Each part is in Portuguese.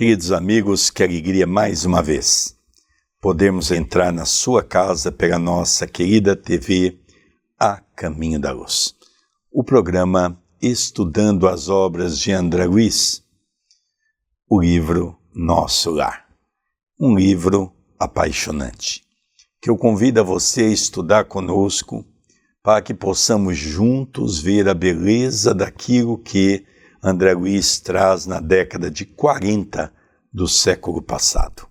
Queridos amigos, que alegria mais uma vez podermos entrar na sua casa pela nossa querida TV A Caminho da Luz. O programa Estudando as Obras de André Luiz, o livro Nosso Lar. Um livro apaixonante, que eu convido a você a estudar conosco para que possamos juntos ver a beleza daquilo que André Luiz traz na década de 40 do século passado.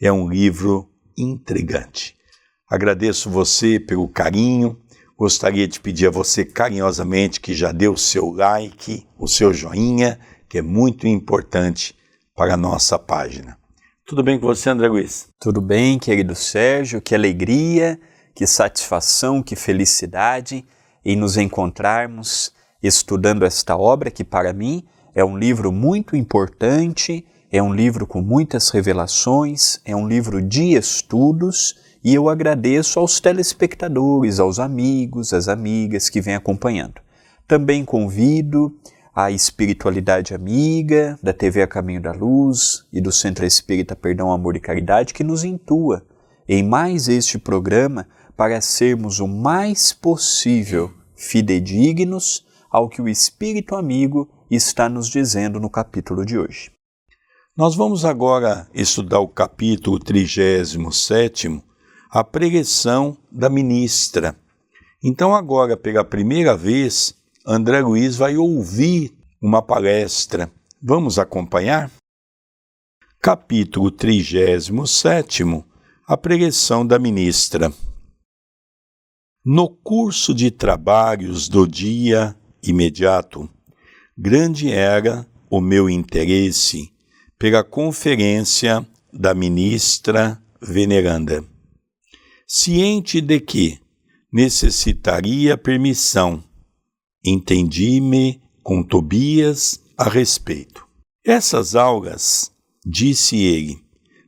É um livro intrigante. Agradeço você pelo carinho. Gostaria de pedir a você carinhosamente que já deu o seu like, o seu joinha, que é muito importante para a nossa página. Tudo bem com você, André Luiz? Tudo bem, querido Sérgio. Que alegria, que satisfação, que felicidade em nos encontrarmos estudando esta obra que, para mim, é um livro muito importante, é um livro com muitas revelações, é um livro de estudos e eu agradeço aos telespectadores, aos amigos, às amigas que vêm acompanhando. Também convido a espiritualidade amiga da TV A Caminho da Luz e do Centro Espírita Perdão, Amor e Caridade que nos intua em mais este programa para sermos o mais possível fidedignos ao que o Espírito amigo está nos dizendo no capítulo de hoje. Nós vamos agora estudar o capítulo 37, a pregação da ministra. Então, agora, pela primeira vez, André Luiz vai ouvir uma palestra. Vamos acompanhar? Capítulo 37, a pregação da ministra. No curso de trabalhos do dia imediato, grande era o meu interesse pela conferência da ministra veneranda. Ciente de que necessitaria permissão, entendi-me com Tobias a respeito. Essas aulas, disse ele,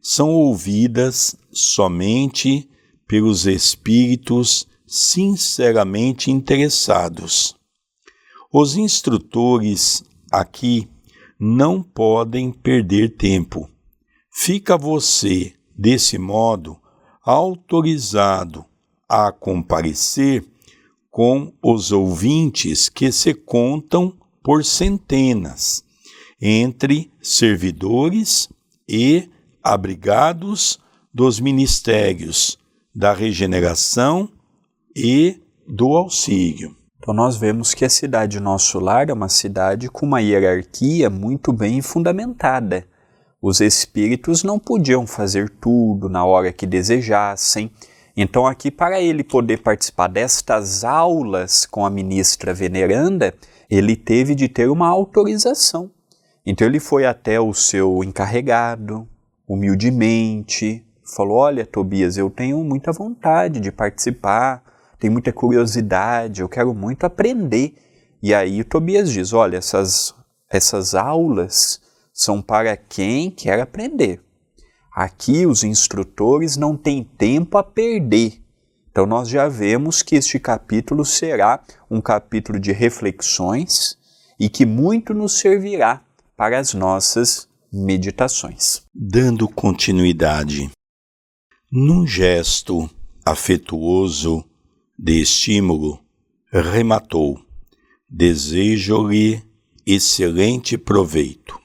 são ouvidas somente pelos espíritos sinceramente interessados. Os instrutores aqui não podem perder tempo. Fica você, desse modo, autorizado a comparecer com os ouvintes que se contam por centenas, entre servidores e abrigados dos ministérios da regeneração e do auxílio. Nós vemos que a cidade Nosso Lar é uma cidade com uma hierarquia muito bem fundamentada. Os espíritos não podiam fazer tudo na hora que desejassem. Então aqui para ele poder participar destas aulas com a ministra veneranda, ele teve de ter uma autorização. Então ele foi até o seu encarregado, humildemente, falou: Olha, Tobias, eu tenho muita vontade de participar tenho muita curiosidade, eu quero muito aprender. E aí o Tobias diz: olha, essas, essas aulas são para quem quer aprender. Aqui os instrutores não têm tempo a perder. Então nós já vemos que este capítulo será um capítulo de reflexões e que muito nos servirá para as nossas meditações. Dando continuidade, num gesto afetuoso de estímulo, rematou: Desejo-lhe excelente proveito.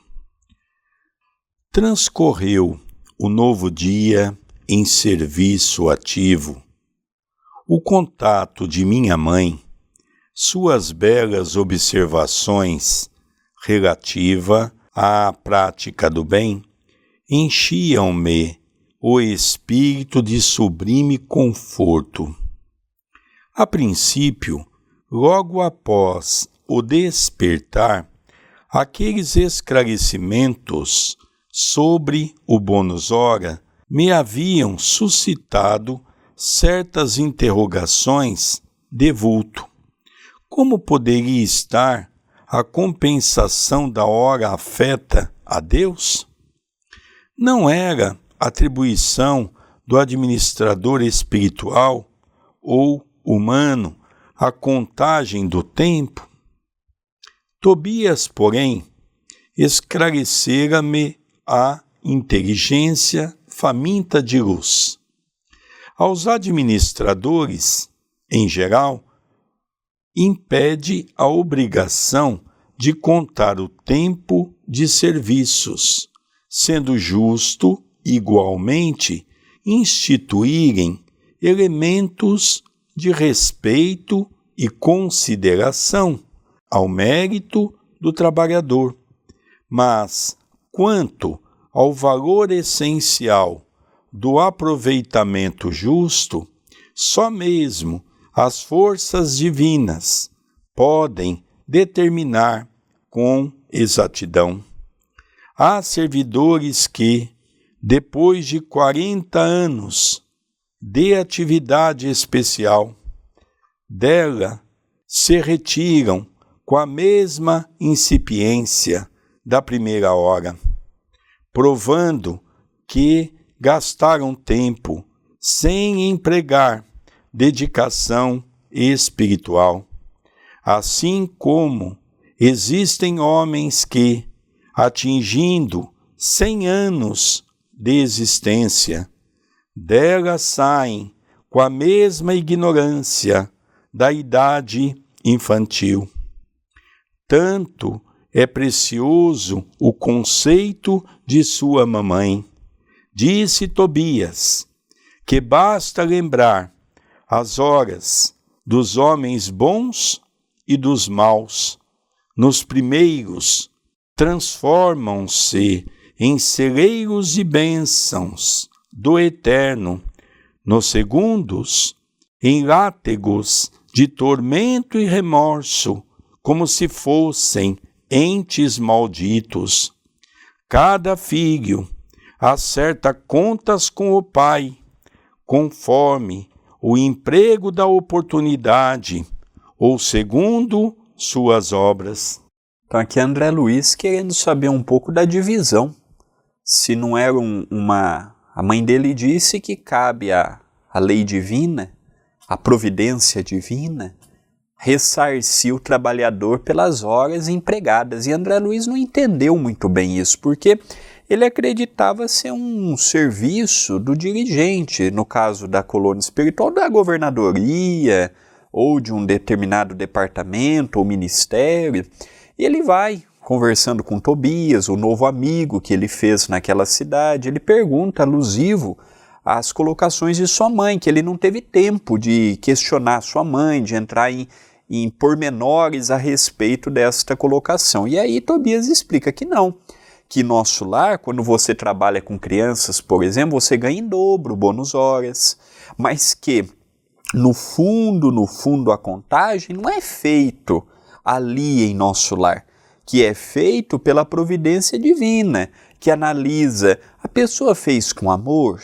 Transcorreu o novo dia em serviço ativo. O contato de minha mãe, suas belas observações relativa à prática do bem, enchiam-me o espírito de sublime conforto a princípio, logo após o despertar, aqueles esclarecimentos sobre o bônus hora me haviam suscitado certas interrogações de vulto. Como poderia estar a compensação da hora afeta a Deus? Não era atribuição do administrador espiritual ou humano a contagem do tempo? Tobias, porém, esclarecera-me a inteligência faminta de luz. Aos administradores, em geral, impede a obrigação de contar o tempo de serviços, sendo justo, igualmente, instituírem elementos de respeito e consideração ao mérito do trabalhador. Mas, quanto ao valor essencial do aproveitamento justo, só mesmo as forças divinas podem determinar com exatidão. Há servidores que, depois de 40 anos de atividade especial, dela se retiram com a mesma incipiência da primeira hora, provando que gastaram tempo sem empregar dedicação espiritual. Assim como existem homens que, atingindo cem anos de existência, dela saem com a mesma ignorância da idade infantil. Tanto é precioso o conceito de sua mamãe. Disse Tobias que basta lembrar as horas dos homens bons e dos maus. Nos primeiros, transformam-se em celeiros e bênçãos do Eterno. Nos segundos, em látegos de tormento e remorso, como se fossem entes malditos. Cada filho acerta contas com o pai, conforme o emprego da oportunidade ou segundo suas obras. Então aqui André Luiz querendo saber um pouco da divisão. Se não era um, uma... A mãe dele disse que cabe a lei divina, a providência divina, ressarcir o trabalhador pelas horas empregadas. E André Luiz não entendeu muito bem isso, porque ele acreditava ser um serviço do dirigente, no caso da colônia espiritual, da governadoria, ou de um determinado departamento ou ministério, e ele vai conversando com Tobias, o novo amigo que ele fez naquela cidade, ele pergunta alusivo às colocações de sua mãe, que ele não teve tempo de questionar sua mãe, de entrar em, em pormenores a respeito desta colocação. E aí Tobias explica que não, que nosso lar, quando você trabalha com crianças, por exemplo, você ganha em dobro, bônus horas, mas que no fundo, no fundo, a contagem não é feito ali em nosso lar, que é feito pela providência divina, que analisa a pessoa fez com amor,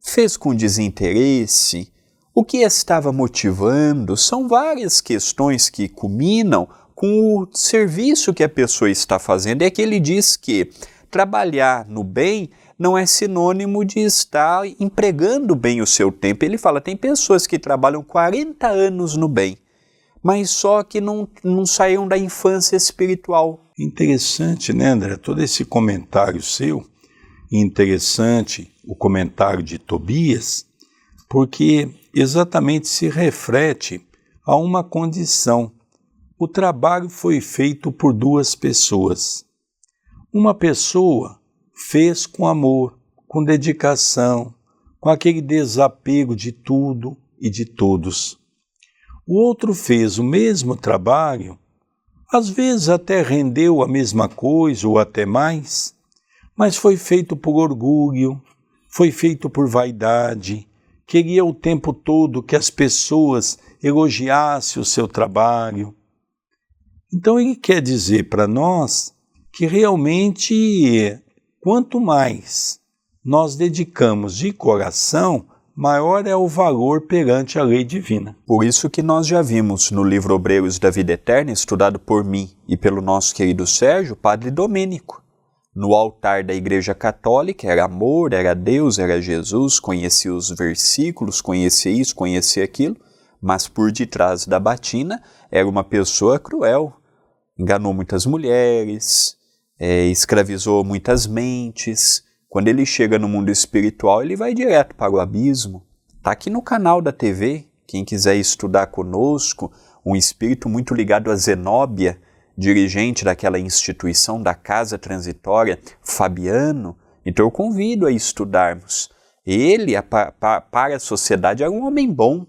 fez com desinteresse, o que estava motivando, são várias questões que culminam com o serviço que a pessoa está fazendo. É que ele diz que trabalhar no bem não é sinônimo de estar empregando bem o seu tempo. Ele fala: tem pessoas que trabalham 40 anos no bem, mas só que não, não saíram da infância espiritual. Interessante, né, André? Todo esse comentário seu, interessante o comentário de Tobias, porque exatamente se reflete a uma condição. O trabalho foi feito por duas pessoas. Uma pessoa fez com amor, com dedicação, com aquele desapego de tudo e de todos. O outro fez o mesmo trabalho, às vezes até rendeu a mesma coisa ou até mais, mas foi feito por orgulho, foi feito por vaidade, queria o tempo todo que as pessoas elogiassem o seu trabalho. Então ele quer dizer para nós que realmente Quanto mais nós dedicamos de coração, maior é o valor perante a lei divina. Por isso que nós já vimos no livro Obreiros da Vida Eterna, estudado por mim e pelo nosso querido Sérgio, Padre Domênico. No altar da Igreja Católica era amor, era Deus, era Jesus, conhecia os versículos, conhecia isso, conhecia aquilo, mas por detrás da batina era uma pessoa cruel. Enganou muitas mulheres, é, escravizou muitas mentes. Quando ele chega no mundo espiritual, ele vai direto para o abismo. Está aqui no canal da TV. Quem quiser estudar conosco, um espírito muito ligado a Zenóbia, dirigente daquela instituição da Casa Transitória, Fabiano. Então eu convido a estudarmos. Ele, para a sociedade, era um homem bom,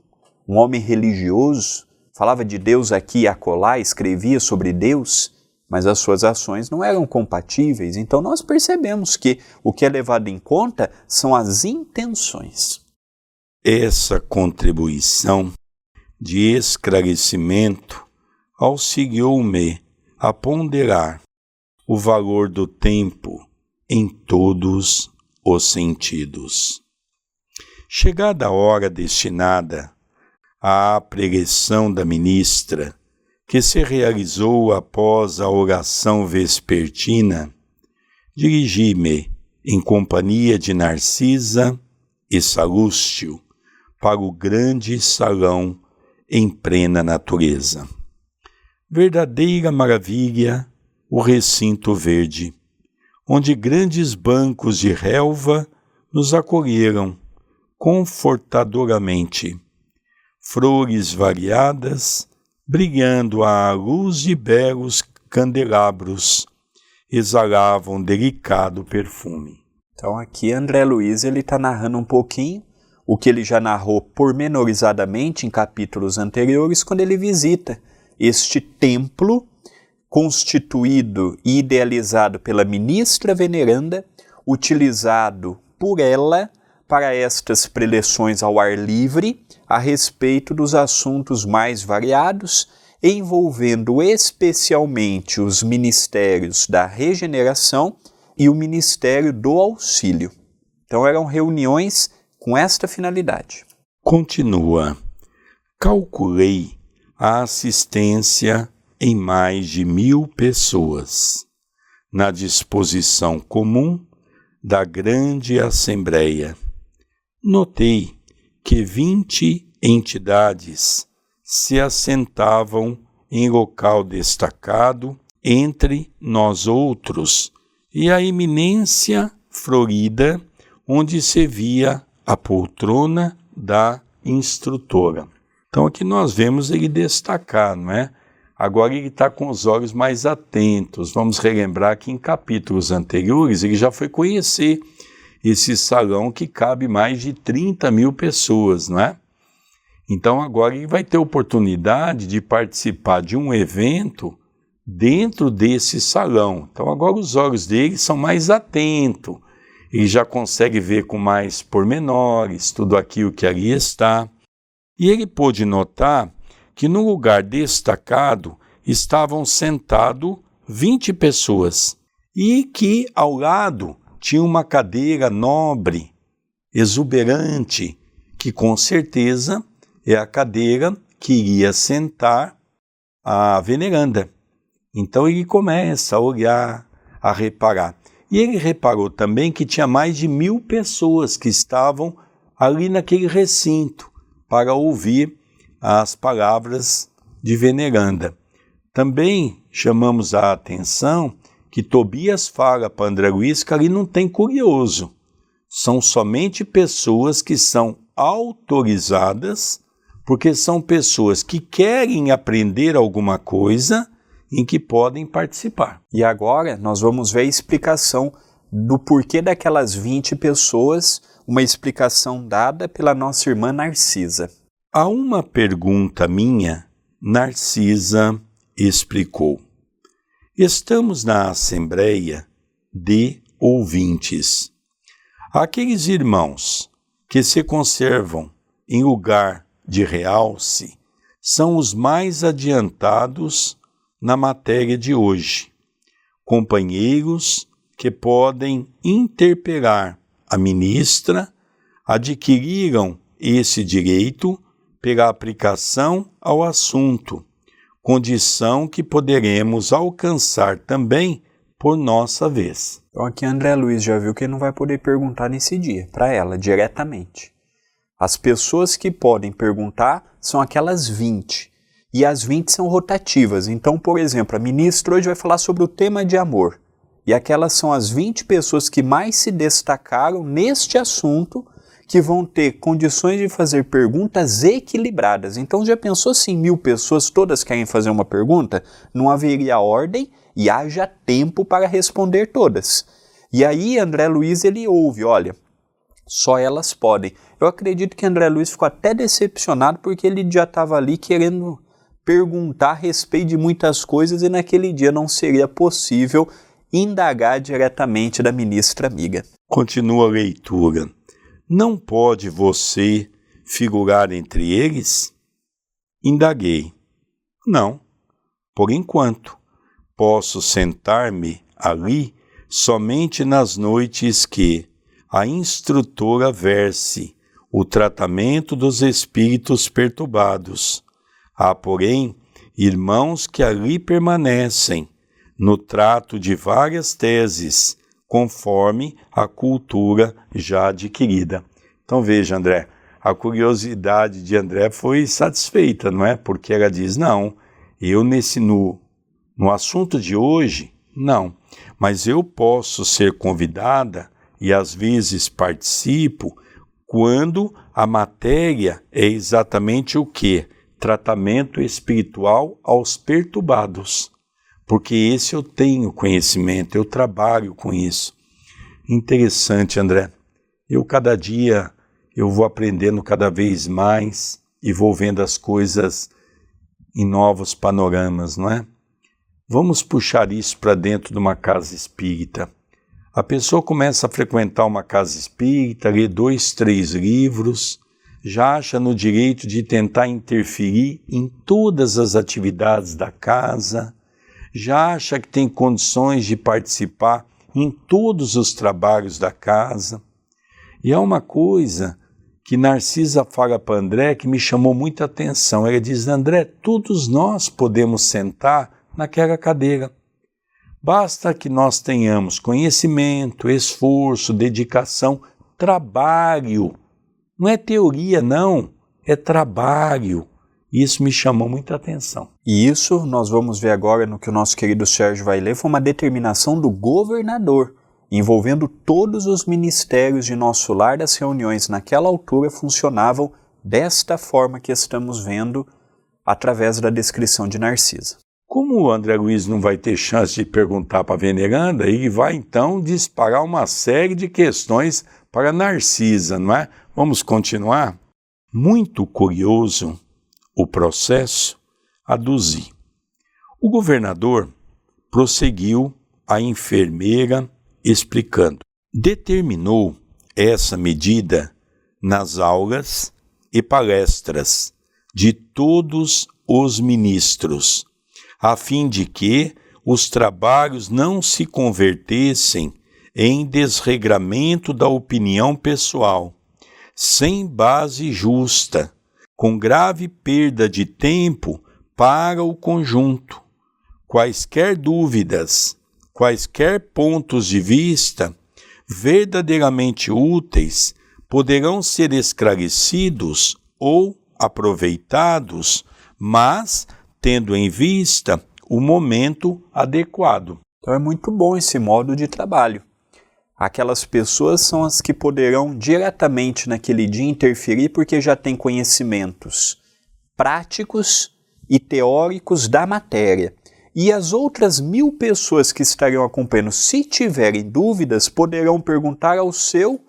um homem religioso, falava de Deus aqui e acolá, escrevia sobre Deus, mas as suas ações não eram compatíveis. Então nós percebemos que o que é levado em conta são as intenções. Essa contribuição de esclarecimento auxiliou-me a ponderar o valor do tempo em todos os sentidos. Chegada a hora destinada à pregação da ministra, que se realizou após a oração vespertina, dirigi-me, em companhia de Narcisa e Salúcio, para o grande salão em plena natureza. Verdadeira maravilha o recinto verde, onde grandes bancos de relva nos acolheram confortadoramente. Flores variadas, brilhando à luz de belos candelabros, exalavam delicado perfume. Então aqui André Luiz ele está narrando um pouquinho o que ele já narrou pormenorizadamente em capítulos anteriores quando ele visita este templo constituído e idealizado pela ministra veneranda, utilizado por ela para estas preleções ao ar livre a respeito dos assuntos mais variados, envolvendo especialmente os ministérios da regeneração e o ministério do auxílio. Então eram reuniões com esta finalidade. Continua. Calculei a assistência em mais de mil pessoas, na disposição comum da grande Assembleia. Notei que vinte entidades se assentavam em local destacado entre nós outros e a eminência florida onde se via a poltrona da instrutora. Então aqui nós vemos ele destacar, não é? Agora ele está com os olhos mais atentos. Vamos relembrar que em capítulos anteriores ele já foi conhecer esse salão que cabe mais de 30 mil pessoas, não é? Então agora ele vai ter oportunidade de participar de um evento dentro desse salão. Então agora os olhos dele são mais atentos. Ele já consegue ver com mais pormenores tudo aquilo que ali está. E ele pôde notar que no lugar destacado estavam sentados 20 pessoas e que ao lado tinha uma cadeira nobre, exuberante, que com certeza é a cadeira que iria sentar a veneranda. Então ele começa a olhar, a reparar. E ele reparou também que tinha mais de mil pessoas que estavam ali naquele recinto para ouvir as palavras de veneranda. Também chamamos a atenção que Tobias fala para André Luiz que ali não tem curioso. São somente pessoas que são autorizadas, porque são pessoas que querem aprender alguma coisa em que podem participar. E agora nós vamos ver a explicação do porquê daquelas 20 pessoas, uma explicação dada pela nossa irmã Narcisa. A uma pergunta minha, Narcisa explicou. Estamos na Assembleia de ouvintes. Aqueles irmãos que se conservam em lugar de realce são os mais adiantados na matéria de hoje. Companheiros que podem interpelar a ministra adquiriram esse direito pela aplicação ao assunto condição que poderemos alcançar também por nossa vez. Então aqui André Luiz já viu que ele não vai poder perguntar nesse dia, para ela, diretamente. As pessoas que podem perguntar são aquelas 20. E as 20 são rotativas. Então, por exemplo, a ministra hoje vai falar sobre o tema de amor. E aquelas são as 20 pessoas que mais se destacaram neste assunto que vão ter condições de fazer perguntas equilibradas. Então, já pensou se mil pessoas todas querem fazer uma pergunta? Não haveria ordem e haja tempo para responder todas. E aí, André Luiz, ele ouve, olha, só elas podem. Eu acredito que André Luiz ficou até decepcionado porque ele já estava ali querendo perguntar a respeito de muitas coisas e naquele dia não seria possível indagar diretamente da ministra amiga. Continua a leitura. Não pode você figurar entre eles? Indaguei. Não, por enquanto. Posso sentar-me ali somente nas noites que a instrutora verse o tratamento dos espíritos perturbados. Há, porém, irmãos que ali permanecem no trato de várias teses conforme a cultura já adquirida. Então veja, André, a curiosidade de André foi satisfeita, não é? Porque ela diz: não, eu nesse no, no assunto de hoje, não, mas eu posso ser convidada e às vezes participo quando a matéria é exatamente o que? Tratamento espiritual aos perturbados porque esse eu tenho conhecimento, eu trabalho com isso. Interessante, André. Eu cada dia eu vou aprendendo cada vez mais e vou vendo as coisas em novos panoramas, não é? Vamos puxar isso para dentro de uma casa espírita. A pessoa começa a frequentar uma casa espírita, lê dois, três livros, já acha no direito de tentar interferir em todas as atividades da casa, já acha que tem condições de participar em todos os trabalhos da casa. E é uma coisa que Narcisa fala para André que me chamou muita atenção. Ela diz: André, todos nós podemos sentar naquela cadeira. Basta que nós tenhamos conhecimento, esforço, dedicação, trabalho. Não é teoria, não, é trabalho. Isso me chamou muita atenção. E isso nós vamos ver agora no que o nosso querido Sérgio vai ler, foi uma determinação do governador, envolvendo todos os ministérios de nosso lar. As reuniões naquela altura funcionavam desta forma que estamos vendo através da descrição de Narcisa. Como o André Luiz não vai ter chance de perguntar para a veneranda, ele vai então disparar uma série de questões para Narcisa, não é? Vamos continuar? Muito curioso o processo, aduzi. O governador prosseguiu a enfermeira explicando. Determinou essa medida nas aulas e palestras de todos os ministros, a fim de que os trabalhos não se convertessem em desregramento da opinião pessoal, sem base justa com grave perda de tempo para o conjunto. Quaisquer dúvidas, quaisquer pontos de vista verdadeiramente úteis poderão ser esclarecidos ou aproveitados, mas tendo em vista o momento adequado. Então é muito bom esse modo de trabalho. Aquelas pessoas são as que poderão diretamente naquele dia interferir porque já têm conhecimentos práticos e teóricos da matéria. E as outras mil pessoas que estariam acompanhando, se tiverem dúvidas, poderão perguntar ao seu,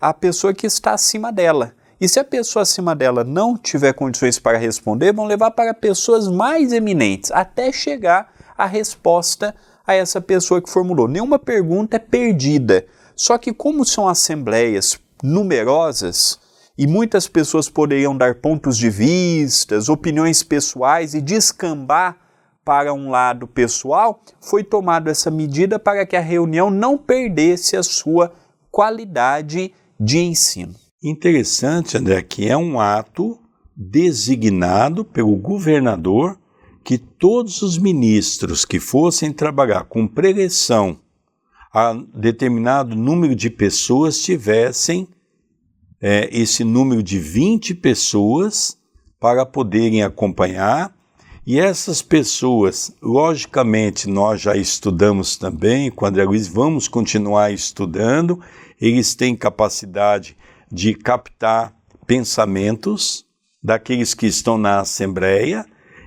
a pessoa que está acima dela. E se a pessoa acima dela não tiver condições para responder, vão levar para pessoas mais eminentes, até chegar à resposta a essa pessoa que formulou. Nenhuma pergunta é perdida. Só que, como são assembleias numerosas e muitas pessoas poderiam dar pontos de vistas, opiniões pessoais e descambar para um lado pessoal, foi tomada essa medida para que a reunião não perdesse a sua qualidade de ensino. Interessante, André, que é um ato designado pelo governador que todos os ministros que fossem trabalhar com preleção a determinado número de pessoas tivessem é, esse número de 20 pessoas para poderem acompanhar. E essas pessoas, logicamente, nós já estudamos também, com André Luiz, vamos continuar estudando, eles têm capacidade de captar pensamentos daqueles que estão na Assembleia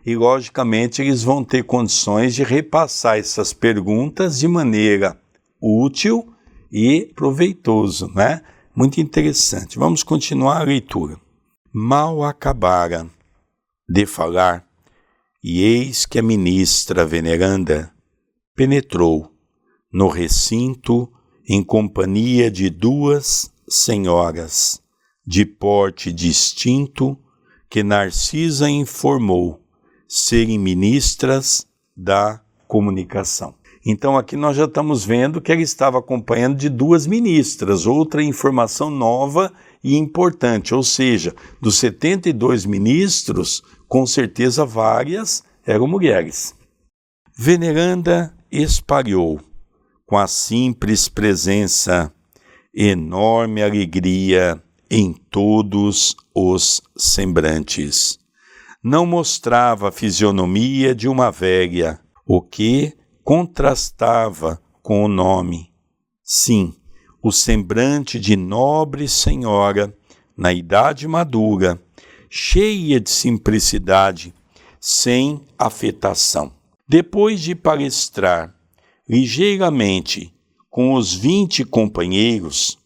e, logicamente, eles vão ter condições de repassar essas perguntas de maneira útil e proveitoso, né? Muito interessante. Vamos continuar a leitura. Mal acabara de falar, e eis que a ministra veneranda penetrou no recinto em companhia de duas senhoras de porte distinto que Narcisa informou serem ministras da comunicação. Então aqui nós já estamos vendo que ela estava acompanhando de duas ministras, outra informação nova e importante, ou seja, dos 72 ministros, com certeza várias eram mulheres. Veneranda espalhou com a simples presença enorme alegria em todos os sembrantes. Não mostrava a fisionomia de uma velha, o que contrastava com o nome. Sim, o semblante de nobre senhora, na idade madura, cheia de simplicidade, sem afetação. Depois de palestrar ligeiramente com os vinte companheiros,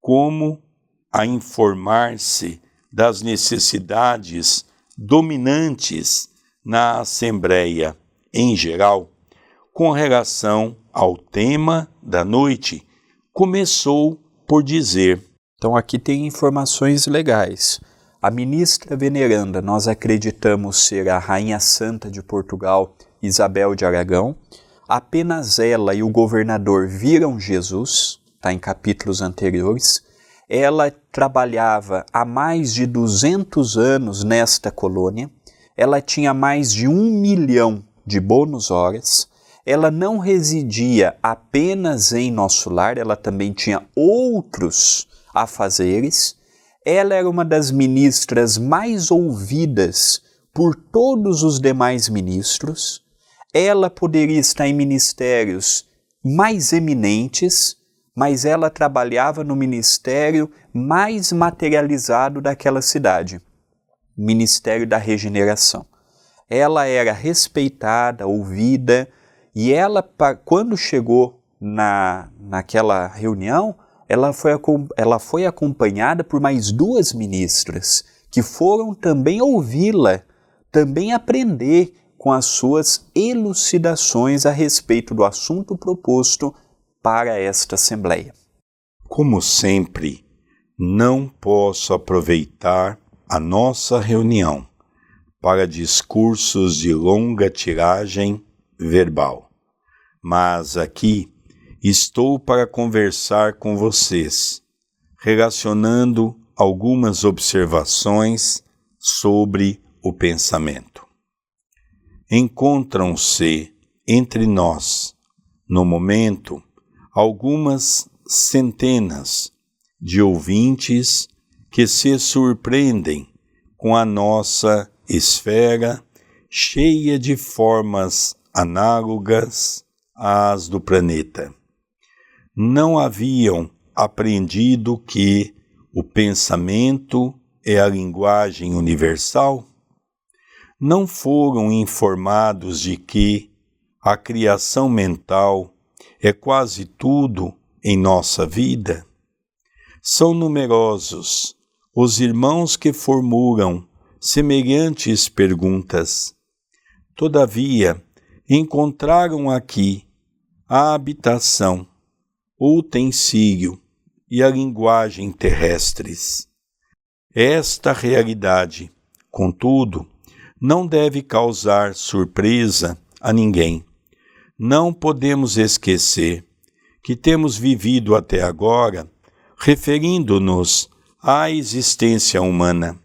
como a informar-se das necessidades dominantes na Assembleia em geral, com relação ao tema da noite, começou por dizer: Então aqui tem informações legais. A ministra veneranda, nós acreditamos ser a Rainha Santa de Portugal, Isabel de Aragão. Apenas ela e o governador viram Jesus, está em capítulos anteriores. Ela trabalhava há mais de 200 anos nesta colônia. Ela tinha mais de um milhão de bônus horas. Ela não residia apenas em nosso lar, ela também tinha outros afazeres ela era uma das ministras mais ouvidas por todos os demais ministros. Ela poderia estar em ministérios mais eminentes, mas ela trabalhava no ministério mais materializado daquela cidade Ministério da Regeneração. Ela era respeitada, ouvida, e ela, quando chegou na, naquela reunião, ela foi, ela foi acompanhada por mais duas ministras que foram também ouvi-la, também aprender com as suas elucidações a respeito do assunto proposto para esta Assembleia. Como sempre, não posso aproveitar a nossa reunião para discursos de longa tiragem verbal, mas aqui estou para conversar com vocês, relacionando algumas observações sobre o pensamento. Encontram-se entre nós, no momento, algumas centenas de ouvintes que se surpreendem com a nossa esfera cheia de formas análogas às do planeta não haviam aprendido que o pensamento é a linguagem universal? Não foram informados de que a criação mental é quase tudo em nossa vida? São numerosos os irmãos que formulam semelhantes perguntas. Todavia, encontraram aqui a habitação o utensílio e a linguagem terrestres. Esta realidade, contudo, não deve causar surpresa a ninguém. Não podemos esquecer que temos vivido até agora referindo-nos à existência humana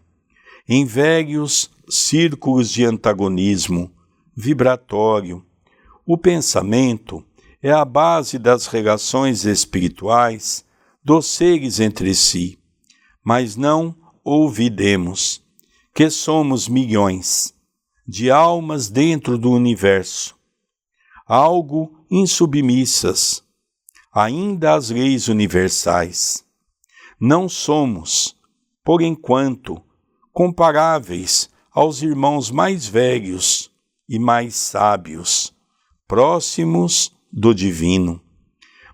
em velhos círculos de antagonismo vibratório. O pensamento é a base das relações espirituais dos seres entre si. Mas não ouvidemos que somos milhões, de almas dentro do universo, algo insubmissas ainda às leis universais. Não somos, por enquanto, comparáveis aos irmãos mais velhos e mais sábios, próximos do divino,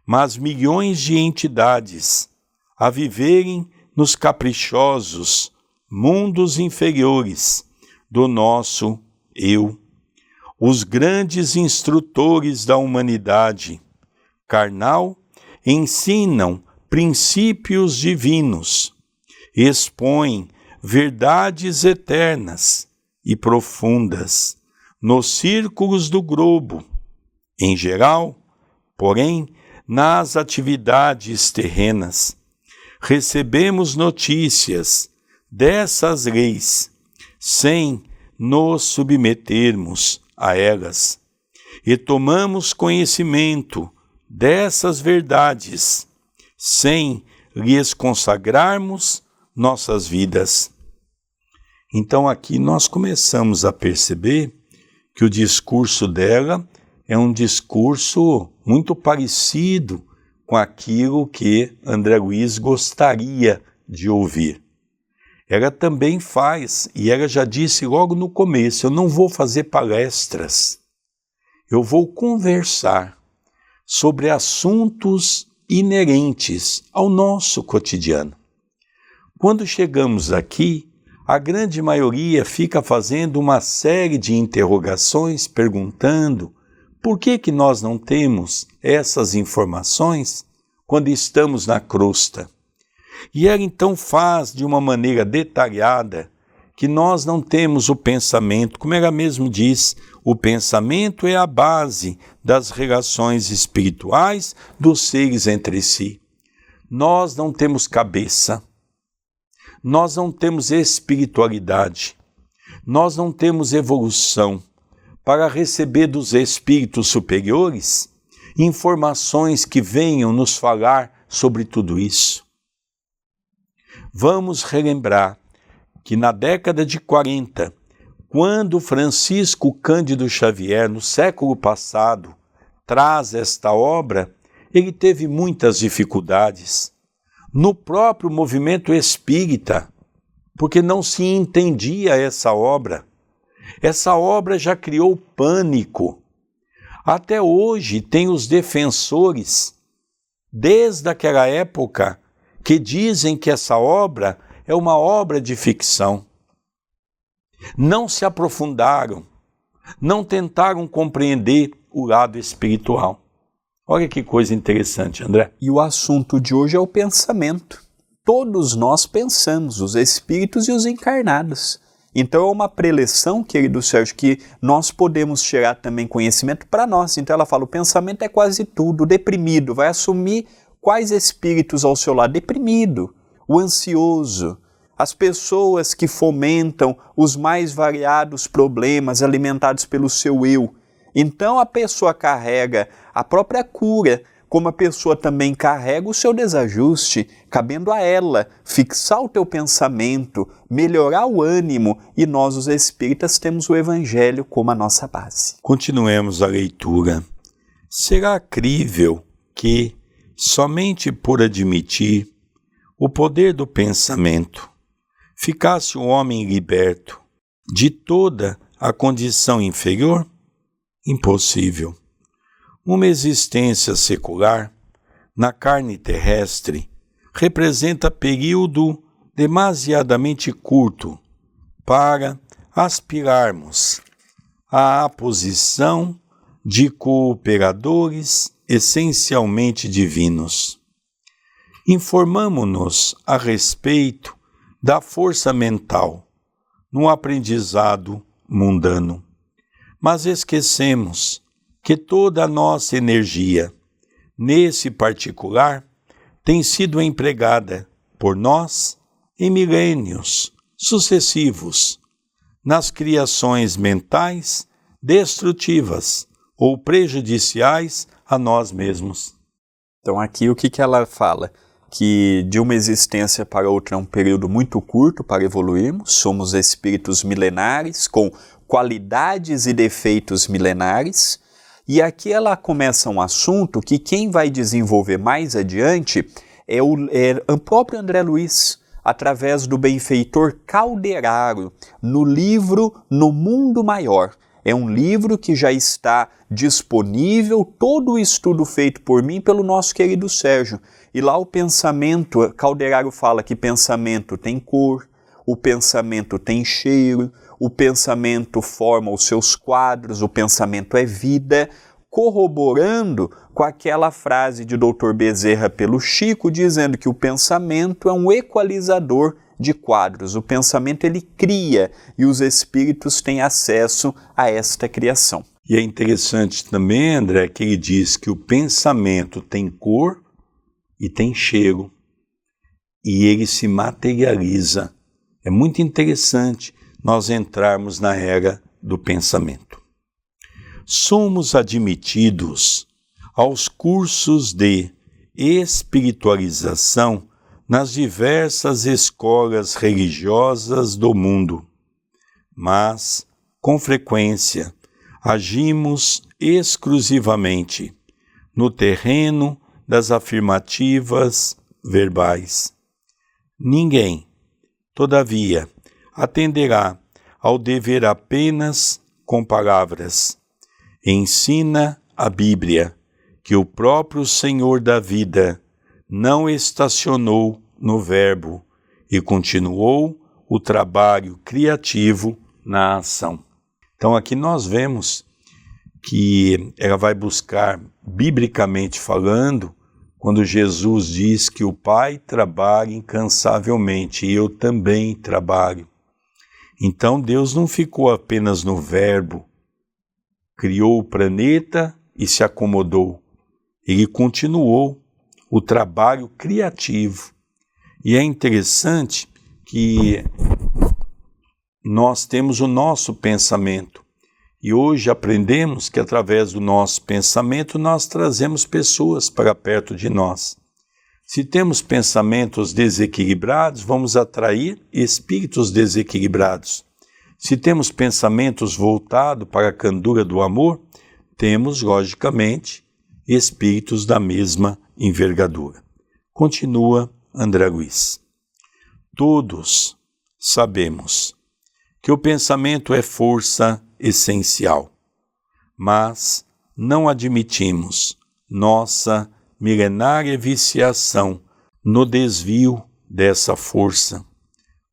mas milhões de entidades a viverem nos caprichosos mundos inferiores do nosso eu, os grandes instrutores da humanidade carnal ensinam princípios divinos, expõem verdades eternas e profundas nos círculos do globo, em geral, porém, nas atividades terrenas. Recebemos notícias dessas leis sem nos submetermos a elas e tomamos conhecimento dessas verdades sem lhes consagrarmos nossas vidas. Então aqui nós começamos a perceber que o discurso dela é um discurso muito parecido com aquilo que André Luiz gostaria de ouvir. Ela também faz, e ela já disse logo no começo: eu não vou fazer palestras, eu vou conversar sobre assuntos inerentes ao nosso cotidiano. Quando chegamos aqui, a grande maioria fica fazendo uma série de interrogações, perguntando por que, que nós não temos essas informações quando estamos na crosta. E ela então faz de uma maneira detalhada que nós não temos o pensamento, como ela mesmo diz, o pensamento é a base das relações espirituais dos seres entre si. Nós não temos cabeça, nós não temos espiritualidade, nós não temos evolução para receber dos espíritos superiores informações que venham nos falar sobre tudo isso. Vamos relembrar que na década de 40, quando Francisco Cândido Xavier, no século passado, traz esta obra, ele teve muitas dificuldades. No próprio movimento espírita, porque não se entendia essa obra. Essa obra já criou pânico. Até hoje tem os defensores, desde aquela época, que dizem que essa obra é uma obra de ficção. Não se aprofundaram, não tentaram compreender o lado espiritual. Olha que coisa interessante, André. E o assunto de hoje é o pensamento. Todos nós pensamos, os espíritos e os encarnados. Então é uma preleção, querido Sérgio, que nós podemos tirar também conhecimento para nós. Então ela fala: o pensamento é quase tudo. O deprimido vai assumir quais espíritos ao seu lado? Deprimido o ansioso, as pessoas que fomentam os mais variados problemas alimentados pelo seu eu. Então a pessoa carrega a própria cura, como a pessoa também carrega o seu desajuste, cabendo a ela fixar o teu pensamento, melhorar o ânimo, e nós, os espíritas, temos o Evangelho como a nossa base. Continuemos a leitura. Será crível que, somente por admitir o poder do pensamento, ficasse o homem liberto de toda a condição inferior? Impossível. Uma existência secular, na carne terrestre, representa período demasiadamente curto para aspirarmos à posição de cooperadores essencialmente divinos. Informamo-nos a respeito da força mental no aprendizado mundano, mas esquecemos que toda a nossa energia, nesse particular, tem sido empregada por nós em milênios sucessivos nas criações mentais destrutivas ou prejudiciais a nós mesmos. Então, aqui o que, que ela fala? que de uma existência para outra é um período muito curto para evoluirmos, somos espíritos milenares com qualidades e defeitos milenares. E aqui ela começa um assunto que quem vai desenvolver mais adiante é o, é o próprio André Luiz, através do benfeitor Calderaro, no livro No Mundo Maior. É um livro que já está disponível, todo o estudo feito por mim pelo nosso querido Sérgio. E lá o pensamento, Calderaro fala que pensamento tem cor, o pensamento tem cheiro, o pensamento forma os seus quadros, o pensamento é vida, corroborando com aquela frase de Dr. Bezerra pelo Chico, dizendo que o pensamento é um equalizador de quadros. O pensamento ele cria e os espíritos têm acesso a esta criação. E é interessante também, André, que ele diz que o pensamento tem cor e tem cheiro e ele se materializa. É muito interessante nós entrarmos na era do pensamento. Somos admitidos aos cursos de espiritualização nas diversas escolas religiosas do mundo, mas, com frequência, agimos exclusivamente no terreno das afirmativas verbais. Ninguém, todavia, atenderá ao dever apenas com palavras. Ensina a Bíblia que o próprio Senhor da vida não estacionou no Verbo e continuou o trabalho criativo na ação. Então aqui nós vemos que ela vai buscar, biblicamente falando, quando Jesus diz que o Pai trabalha incansavelmente e eu também trabalho. Então Deus não ficou apenas no Verbo, criou o planeta e se acomodou ele continuou o trabalho criativo. E é interessante que nós temos o nosso pensamento. E hoje aprendemos que através do nosso pensamento nós trazemos pessoas para perto de nós. Se temos pensamentos desequilibrados, vamos atrair espíritos desequilibrados. Se temos pensamentos voltados para a candura do amor, temos, logicamente, espíritos da mesma envergadura. Continua André Luiz. Todos sabemos que o pensamento é força essencial, mas não admitimos nossa milenária viciação no desvio dessa força.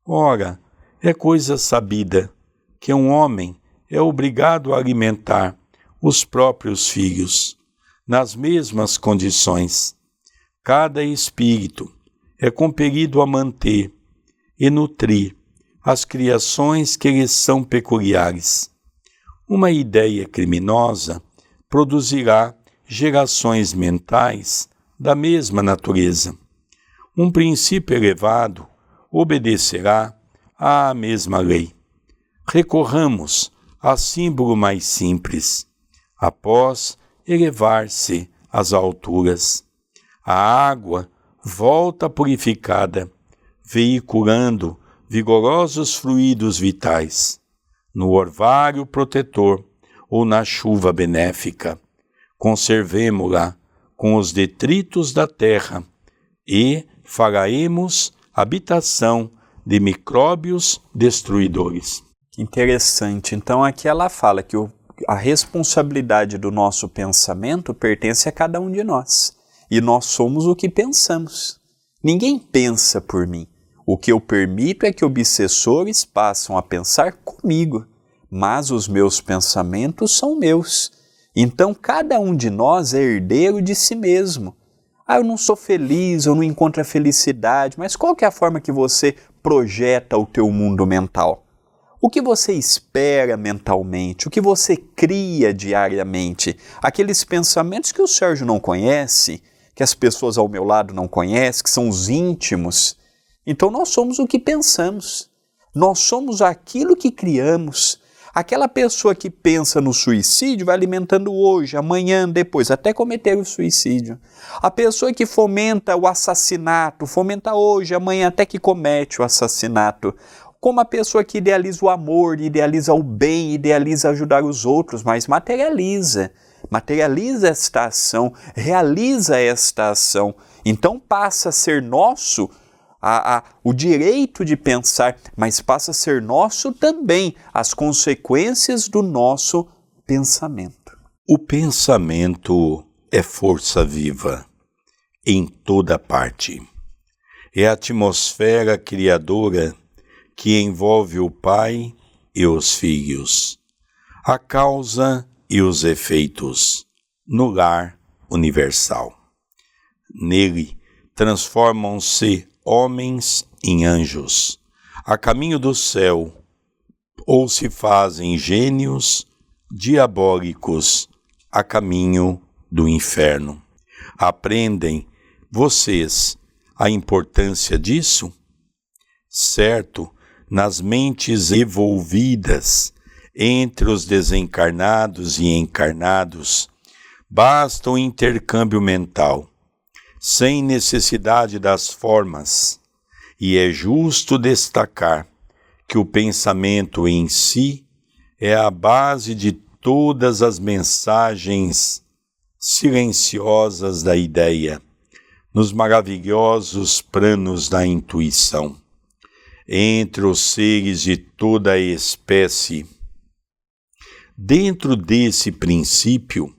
Ora, é coisa sabida que um homem é obrigado a alimentar os próprios filhos nas mesmas condições. Cada espírito é compelido a manter e nutrir as criações que lhes são peculiares. Uma ideia criminosa produzirá gerações mentais da mesma natureza. Um princípio elevado obedecerá à mesma lei. Recorramos a símbolo mais simples. Após elevar-se às alturas. A água volta purificada, veiculando vigorosos fluidos vitais, no orvalho protetor ou na chuva benéfica. Conservemo-la com os detritos da terra e faremos habitação de micróbios destruidores. Interessante. Então aqui ela fala que o a responsabilidade do nosso pensamento pertence a cada um de nós. E nós somos o que pensamos. Ninguém pensa por mim. O que eu permito é que obsessores passam a pensar comigo, mas os meus pensamentos são meus. Então cada um de nós é herdeiro de si mesmo. Ah, eu não sou feliz, eu não encontro a felicidade, mas qual é a forma que você projeta o teu mundo mental? O que você espera mentalmente? O que você cria diariamente? Aqueles pensamentos que o Sérgio não conhece, que as pessoas ao meu lado não conhecem, que são os íntimos. Então nós somos o que pensamos. Nós somos aquilo que criamos. Aquela pessoa que pensa no suicídio vai alimentando hoje, amanhã, depois, até cometer o suicídio. A pessoa que fomenta o assassinato, fomenta hoje, amanhã, até que comete o assassinato. Como a pessoa que idealiza o amor, idealiza o bem, idealiza ajudar os outros, mas materializa. Materializa esta ação, realiza esta ação. Então passa a ser nosso a, a, o direito de pensar, mas passa a ser nosso também as consequências do nosso pensamento. O pensamento é força viva em toda parte. É a atmosfera criadora que envolve o Pai e os filhos, a causa e os efeitos no lar universal. Nele transformam-se homens em anjos, a caminho do céu, ou se fazem gênios diabólicos a caminho do inferno. Aprendem vocês a importância disso? Certo, nas mentes evolvidas entre os desencarnados e encarnados, basta o intercâmbio mental sem necessidade das formas, e é justo destacar que o pensamento em si é a base de todas as mensagens silenciosas da ideia, nos maravilhosos planos da intuição. Entre os seres de toda a espécie, dentro desse princípio,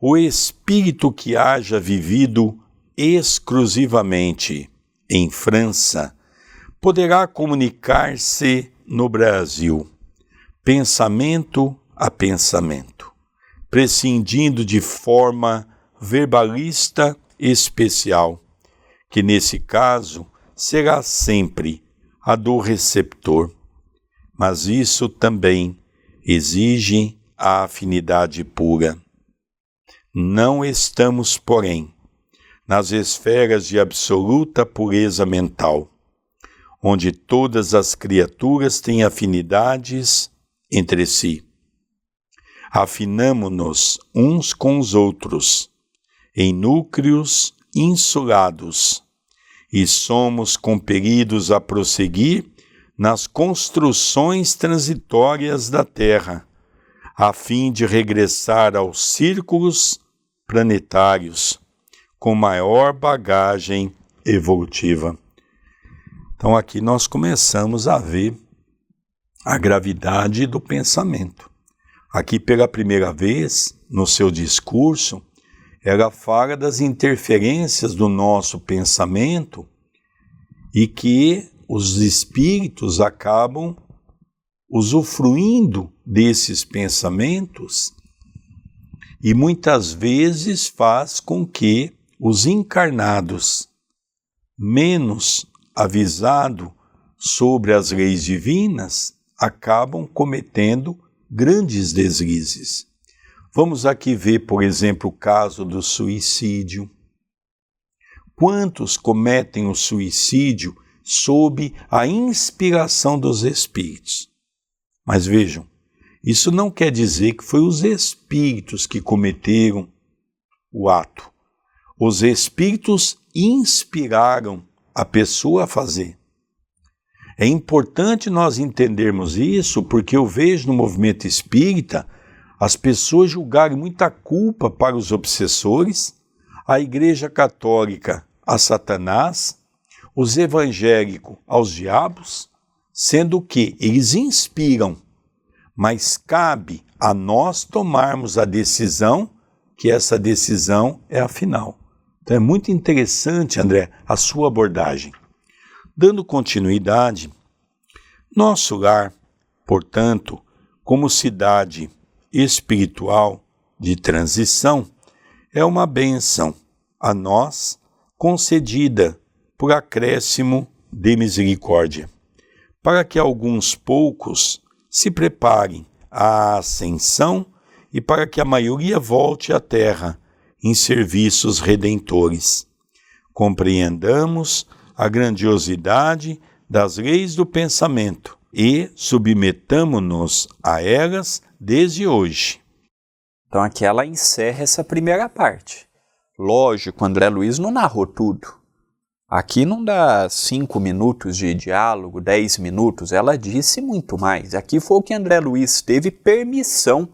o espírito que haja vivido exclusivamente em França, poderá comunicar-se no Brasil, pensamento a pensamento, prescindindo de forma verbalista especial, que nesse caso será sempre a do receptor. Mas isso também exige a afinidade pura. Não estamos, porém, nas esferas de absoluta pureza mental, onde todas as criaturas têm afinidades entre si. Afinamo-nos uns com os outros, em núcleos insulados, e somos compelidos a prosseguir nas construções transitórias da Terra, a fim de regressar aos círculos planetários com maior bagagem evolutiva. Então aqui nós começamos a ver a gravidade do pensamento. Aqui pela primeira vez, no seu discurso, ela fala das interferências do nosso pensamento e que os espíritos acabam usufruindo desses pensamentos e muitas vezes faz com que os encarnados menos avisados sobre as leis divinas acabam cometendo grandes deslizes. Vamos aqui ver, por exemplo, o caso do suicídio. Quantos cometem o suicídio sob a inspiração dos espíritos? Mas vejam, isso não quer dizer que foi os espíritos que cometeram o ato os espíritos inspiraram a pessoa a fazer. É importante nós entendermos isso porque eu vejo no movimento espírita as pessoas julgarem muita culpa para os obsessores, a Igreja Católica a Satanás, os evangélicos aos diabos, sendo que eles inspiram, mas cabe a nós tomarmos a decisão que essa decisão é a final. Então é muito interessante, André, a sua abordagem. Dando continuidade, nosso lar, portanto, como cidade espiritual de transição, é uma bênção a nós concedida por acréscimo de misericórdia, para que alguns poucos se preparem à ascensão e para que a maioria volte à terra em serviços redentores. Compreendamos a grandiosidade das leis do pensamento e submetamo-nos a elas desde hoje. Então aqui ela encerra essa primeira parte. Lógico, André Luiz não narrou tudo. Aqui não dá cinco minutos de diálogo, dez minutos, ela disse muito mais. Aqui foi o que André Luiz teve permissão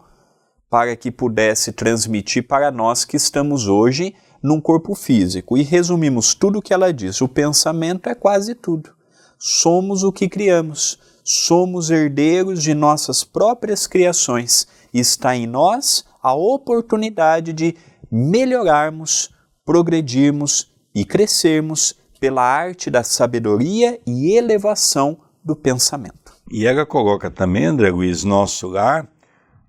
para que pudesse transmitir para nós que estamos hoje num corpo físico. E resumimos tudo o que ela disse. O pensamento é quase tudo. Somos o que criamos, somos herdeiros de nossas próprias criações. Está em nós a oportunidade de melhorarmos, progredirmos e crescermos pela arte da sabedoria e elevação do pensamento. E ela coloca também, André Luiz, nosso lar,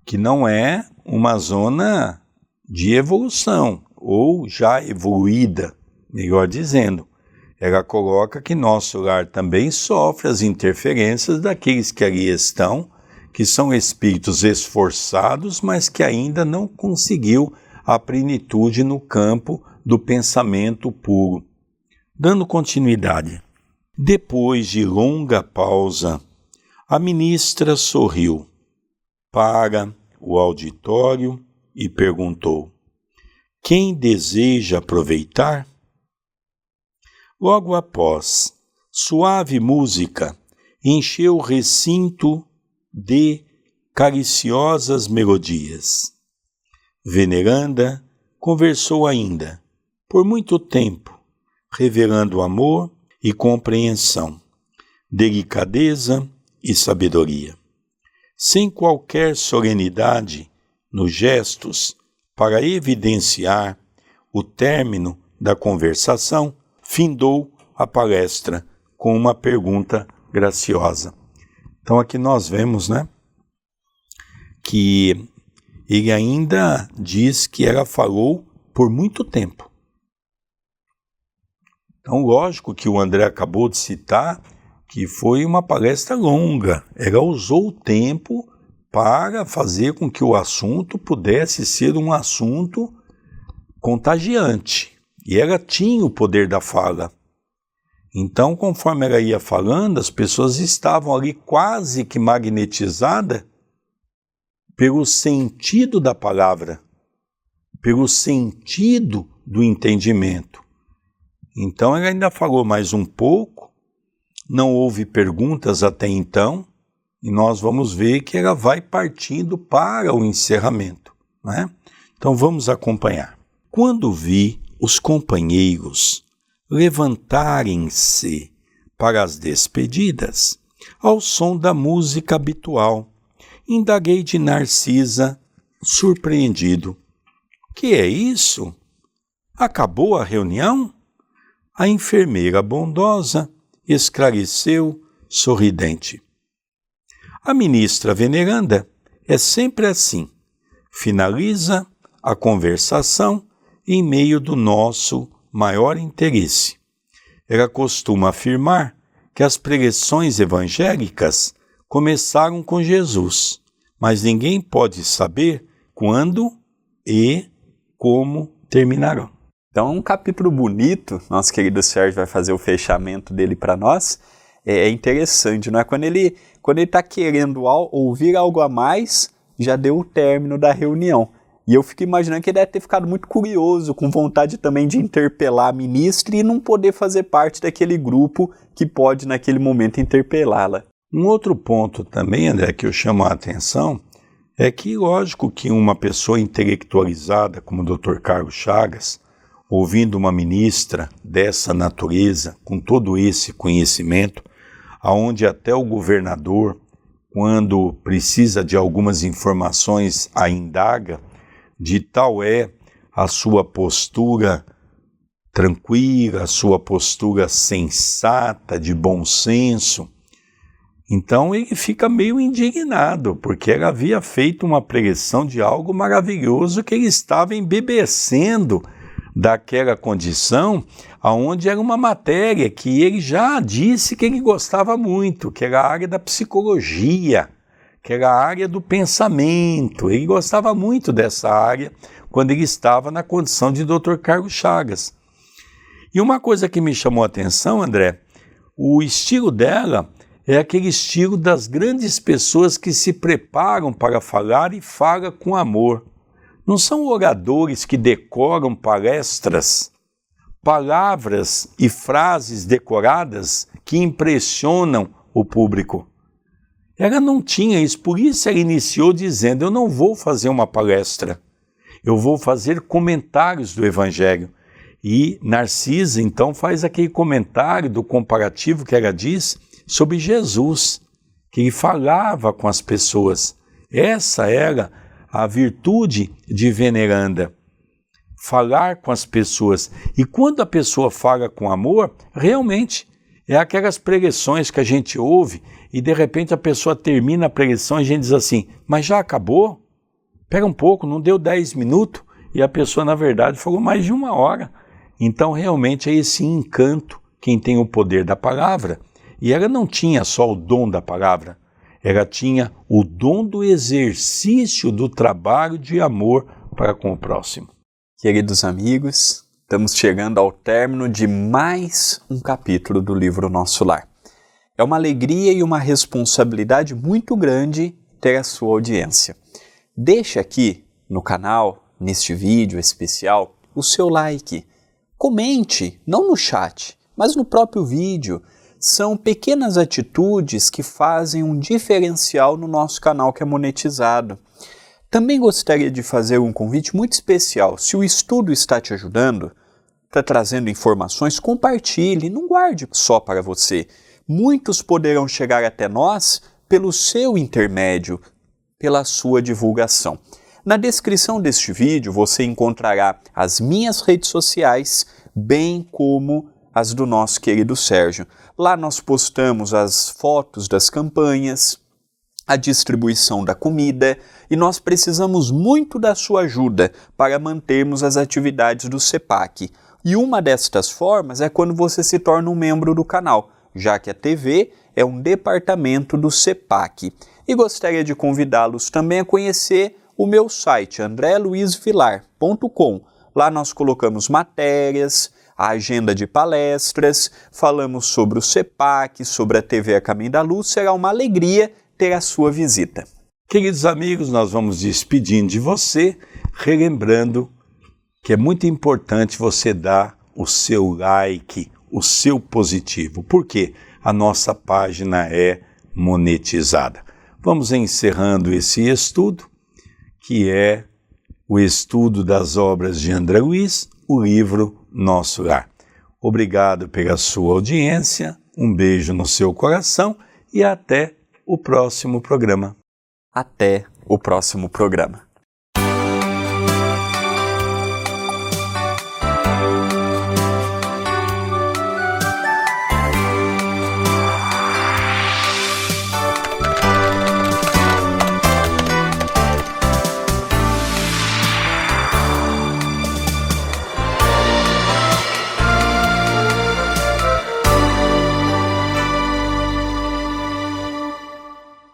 que não é uma zona de evolução, ou já evoluída, melhor dizendo. Ela coloca que nosso lar também sofre as interferências daqueles que ali estão, que são espíritos esforçados, mas que ainda não conseguiu a plenitude no campo do pensamento puro. Dando continuidade. Depois de longa pausa, a ministra sorriu para o auditório e perguntou: Quem deseja aproveitar? Logo após, suave música encheu o recinto de cariciosas melodias. Veneranda conversou ainda, por muito tempo, revelando amor e compreensão, delicadeza e sabedoria. Sem qualquer solenidade nos gestos para evidenciar o término da conversação, findou a palestra com uma pergunta graciosa. Então aqui nós vemos, né, que ele ainda diz que ela falou por muito tempo. Então, lógico que o André acabou de citar que foi uma palestra longa. Ela usou o tempo para fazer com que o assunto pudesse ser um assunto contagiante. E ela tinha o poder da fala. Então, conforme ela ia falando, as pessoas estavam ali quase que magnetizadas pelo sentido da palavra, pelo sentido do entendimento. Então, ela ainda falou mais um pouco, não houve perguntas até então, e nós vamos ver que ela vai partindo para o encerramento. Né? Então, vamos acompanhar. Quando vi os companheiros levantarem-se para as despedidas, ao som da música habitual. Indaguei de Narcisa, surpreendido. Que é isso? Acabou a reunião? A enfermeira bondosa esclareceu, sorridente. A ministra veneranda é sempre assim. Finaliza a conversação em meio do nosso maior interesse. Ela costuma afirmar que as pregações evangélicas começaram com Jesus, mas ninguém pode saber quando e como terminarão. Então, um capítulo bonito, nosso querido Sérgio vai fazer o fechamento dele para nós. É, é interessante, não é? Quando ele quando ele está querendo ouvir algo a mais, já deu o término da reunião. E eu fico imaginando que ele deve ter ficado muito curioso, com vontade também de interpelar a ministra e não poder fazer parte daquele grupo que pode, naquele momento, interpelá-la. Um outro ponto também, André, que eu chamo a atenção é que, lógico, que uma pessoa intelectualizada como o Dr. Carlos Chagas, ouvindo uma ministra dessa natureza, com todo esse conhecimento, aonde até o governador, quando precisa de algumas informações, a indaga, de tal é a sua postura tranquila, a sua postura sensata, de bom senso. Então ele fica meio indignado, porque ela havia feito uma pregação de algo maravilhoso que ele estava embebecendo daquela condição aonde era uma matéria que ele já disse que ele gostava muito, que era a área da psicologia que era a área do pensamento. Ele gostava muito dessa área quando ele estava na condição de Dr. Carlos Chagas. E uma coisa que me chamou a atenção, André, o estilo dela é aquele estilo das grandes pessoas que se preparam para falar e falam com amor. Não são oradores que decoram palestras, palavras e frases decoradas que impressionam o público. Ela não tinha isso, por isso ela iniciou dizendo: Eu não vou fazer uma palestra, eu vou fazer comentários do Evangelho. E Narcisa então faz aquele comentário do comparativo que ela diz sobre Jesus, que ele falava com as pessoas. Essa era a virtude de veneranda. Falar com as pessoas. E quando a pessoa fala com amor, realmente é aquelas pregações que a gente ouve e de repente a pessoa termina a pregação e a gente diz assim: Mas já acabou? Pega um pouco, não deu 10 minutos e a pessoa, na verdade, falou mais de uma hora. Então, realmente é esse encanto quem tem o poder da palavra. E ela não tinha só o dom da palavra, ela tinha o dom do exercício do trabalho de amor para com o próximo. Queridos amigos, estamos chegando ao término de mais um capítulo do livro Nosso Lar. É uma alegria e uma responsabilidade muito grande ter a sua audiência. Deixe aqui no canal, neste vídeo especial, o seu like. Comente, não no chat, mas no próprio vídeo são pequenas atitudes que fazem um diferencial no nosso canal que é monetizado. Também gostaria de fazer um convite muito especial. Se o estudo está te ajudando, está trazendo informações, compartilhe, não guarde só para você. Muitos poderão chegar até nós pelo seu intermédio, pela sua divulgação. Na descrição deste vídeo você encontrará as minhas redes sociais, bem como as do nosso querido Sérgio. Lá nós postamos as fotos das campanhas, a distribuição da comida e nós precisamos muito da sua ajuda para mantermos as atividades do CEPAC. E uma destas formas é quando você se torna um membro do canal, já que a TV é um departamento do CEPAC. E gostaria de convidá-los também a conhecer o meu site andreluizvilar.com. Lá nós colocamos matérias, a agenda de palestras, falamos sobre o CEPAC, sobre a TV A Caminho da Luz. Será uma alegria ter a sua visita. Queridos amigos, nós vamos despedindo de você, relembrando que é muito importante você dar o seu like, o seu positivo, porque a nossa página é monetizada. Vamos encerrando esse estudo, que é o estudo das obras de André Luiz, o livro nosso lar. Obrigado pela sua audiência, um beijo no seu coração e até o próximo programa. Até o próximo programa.